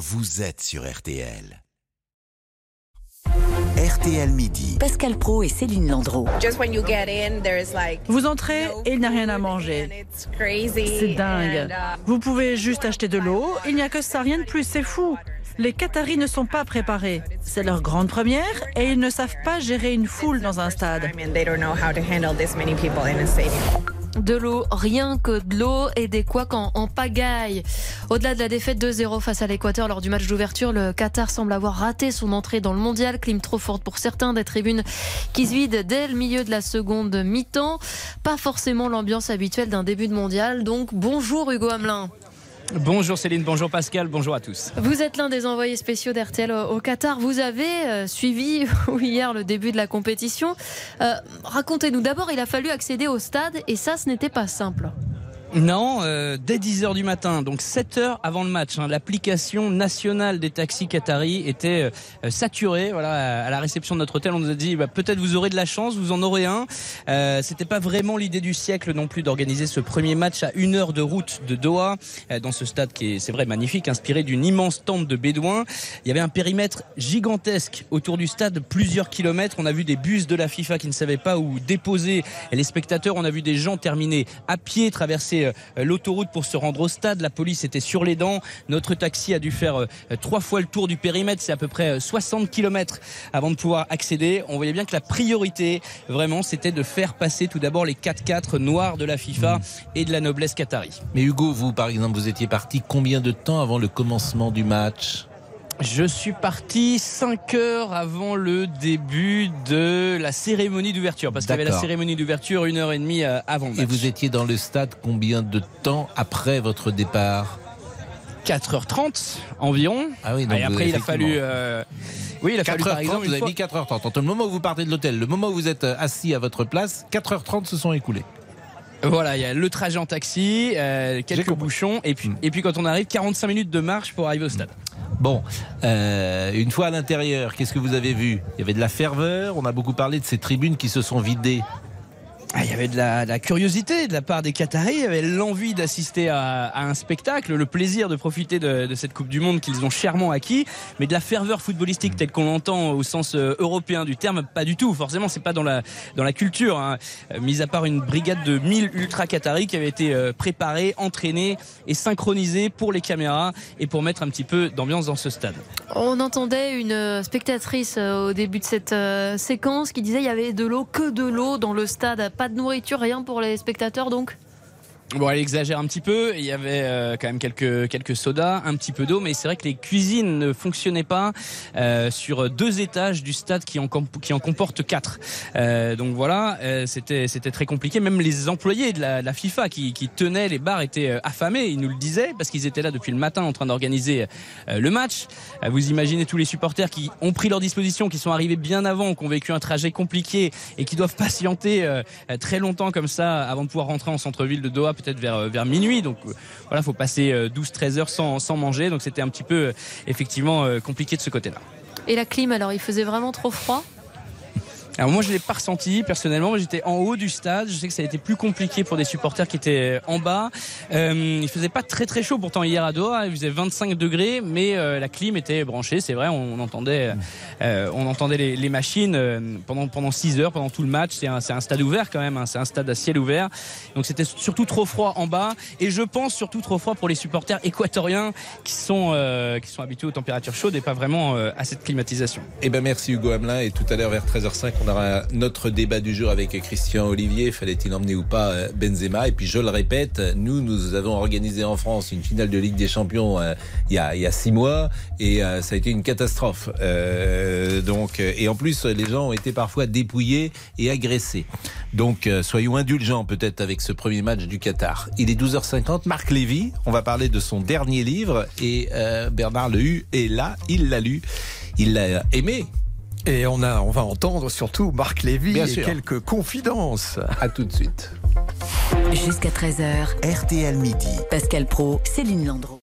vous êtes sur RTL. RTL Midi. Pascal Pro et Céline Landreau. Vous entrez et il n'y a rien à manger. C'est dingue. Vous pouvez juste acheter de l'eau. Il n'y a que ça, rien de plus. C'est fou. Les Qataris ne sont pas préparés. C'est leur grande première et ils ne savent pas gérer une foule dans un stade. De l'eau, rien que de l'eau et des couacs en, pagaille. Au-delà de la défaite 2-0 face à l'Équateur lors du match d'ouverture, le Qatar semble avoir raté son entrée dans le mondial. Clim trop forte pour certains, des tribunes qui se vident dès le milieu de la seconde mi-temps. Pas forcément l'ambiance habituelle d'un début de mondial. Donc bonjour Hugo Hamelin. Bonjour Céline, bonjour Pascal, bonjour à tous. Vous êtes l'un des envoyés spéciaux d'RTL au Qatar. Vous avez euh, suivi hier le début de la compétition. Euh, Racontez-nous d'abord, il a fallu accéder au stade et ça, ce n'était pas simple. Non, euh, dès 10h du matin, donc 7 heures avant le match, hein, l'application nationale des taxis qataris était euh, saturée. Voilà, à la réception de notre hôtel, on nous a dit bah, peut-être vous aurez de la chance, vous en aurez un. Euh, C'était pas vraiment l'idée du siècle non plus d'organiser ce premier match à une heure de route de Doha, euh, dans ce stade qui est, c'est vrai, magnifique, inspiré d'une immense tente de bédouins. Il y avait un périmètre gigantesque autour du stade, plusieurs kilomètres. On a vu des bus de la FIFA qui ne savaient pas où déposer les spectateurs. On a vu des gens terminer à pied, traverser euh, l'autoroute pour se rendre au stade. La police était sur les dents. Notre taxi a dû faire euh, trois fois le tour du périmètre. C'est à peu près 60 km avant de pouvoir accéder. On voyait bien que la priorité, vraiment, c'était de faire passer tout d'abord les 4x4 noirs de la FIFA Mmh. et de la noblesse qatari. Mais Hugo, vous par exemple, vous étiez parti combien de temps avant le commencement du match? Je suis parti 5 heures avant le début de la cérémonie d'ouverture. Parce qu'il y avait la cérémonie d'ouverture une heure et demie euh, avant Et vous étiez dans le stade combien de temps après votre départ? 4h30 environ. Ah oui, donc et après, il a fallu. euh, Oui, il a fallu par 4h30, exemple. vous avez fois- mis 4h30. Entre le moment où vous partez de l'hôtel, le moment où vous êtes euh, assis à votre place, 4h30 se sont écoulés. Voilà, il y a le trajet en taxi, euh, quelques bouchons, et puis, Mm. et puis quand on arrive, 45 minutes de marche pour arriver au stade. Bon, euh, une fois à l'intérieur, qu'est-ce que vous avez vu? Il y avait de la ferveur, on a beaucoup parlé de ces tribunes qui se sont vidées. Ah, il y avait de la, curiosité de la part des Qataris, il y avait l'envie d'assister à, un spectacle, le plaisir de profiter de, cette Coupe du Monde qu'ils ont chèrement acquis, mais de la ferveur footballistique telle qu'on l'entend au sens euh, européen du terme, pas du tout. Forcément, c'est pas dans la dans la culture. Hein. Euh, mis à part une brigade de 1000 ultra Qataris qui avait été euh, préparée, entraînée et synchronisée pour les caméras et pour mettre un petit peu d'ambiance dans ce stade. On entendait une spectatrice au début de cette séquence qui disait il y avait de l'eau, que de l'eau dans le stade, pas de nourriture, rien pour les spectateurs donc. Bon, elle exagère un petit peu. Il y avait euh, quand même quelques quelques sodas, un petit peu d'eau, mais c'est vrai que les cuisines ne fonctionnaient pas euh, sur deux étages du stade qui en qui en comporte quatre. Euh, donc voilà, euh, c'était c'était très compliqué. Même les employés de la, de la FIFA qui, qui tenaient les bars étaient euh, affamés. Ils nous le disaient parce qu'ils étaient là depuis le matin en train d'organiser euh, le match. Vous imaginez tous les supporters qui ont pris leur disposition, qui sont arrivés bien avant, qui ont vécu un trajet compliqué et qui doivent patienter très longtemps comme ça avant de pouvoir rentrer en centre-ville de Doha peut-être vers, euh, vers minuit. Donc euh, voilà, faut passer euh, 12-13 heures sans, sans manger. Donc c'était un petit peu euh, effectivement euh, compliqué de ce côté-là. Et la clim alors, il faisait vraiment trop froid? Alors moi je l'ai pas ressenti personnellement, j'étais en haut du stade, je sais que ça a été plus compliqué pour des supporters qui étaient en bas. Euh, il faisait pas très très chaud pourtant hier à Doha, il faisait 25 degrés, mais euh, la clim était branchée, c'est vrai, on, entendait, euh, on entendait les, machines euh, pendant pendant 6 heures, pendant tout le match. C'est un, stade ouvert quand même, hein, c'est un stade à ciel ouvert, donc c'était surtout trop froid en bas, et je pense surtout trop froid pour les supporters équatoriens qui sont euh, qui sont habitués aux températures chaudes et pas vraiment euh, à cette climatisation. Eh ben merci Hugo Hamelin. Et tout à l'heure vers 13h05 on aura notre débat du jour avec Christian Olivier, fallait-il emmener ou pas euh, Benzema? Et puis je le répète, nous nous avons organisé en France une finale de Ligue des Champions euh, il y a six mois et euh, ça a été une catastrophe. Donc et en plus les gens ont été parfois dépouillés et agressés. Donc soyons indulgents peut-être avec ce premier match du Qatar. Il est 12h50, Marc Lévy, on va parler de son dernier livre et Bernard Lehu est là, il l'a lu, il l'a aimé. Et on, a, on va entendre surtout Marc Lévy Bien et sûr. quelques confidences. À tout de suite. Jusqu'à 13h, RTL Midi. Pascal Pro, Céline Landreau.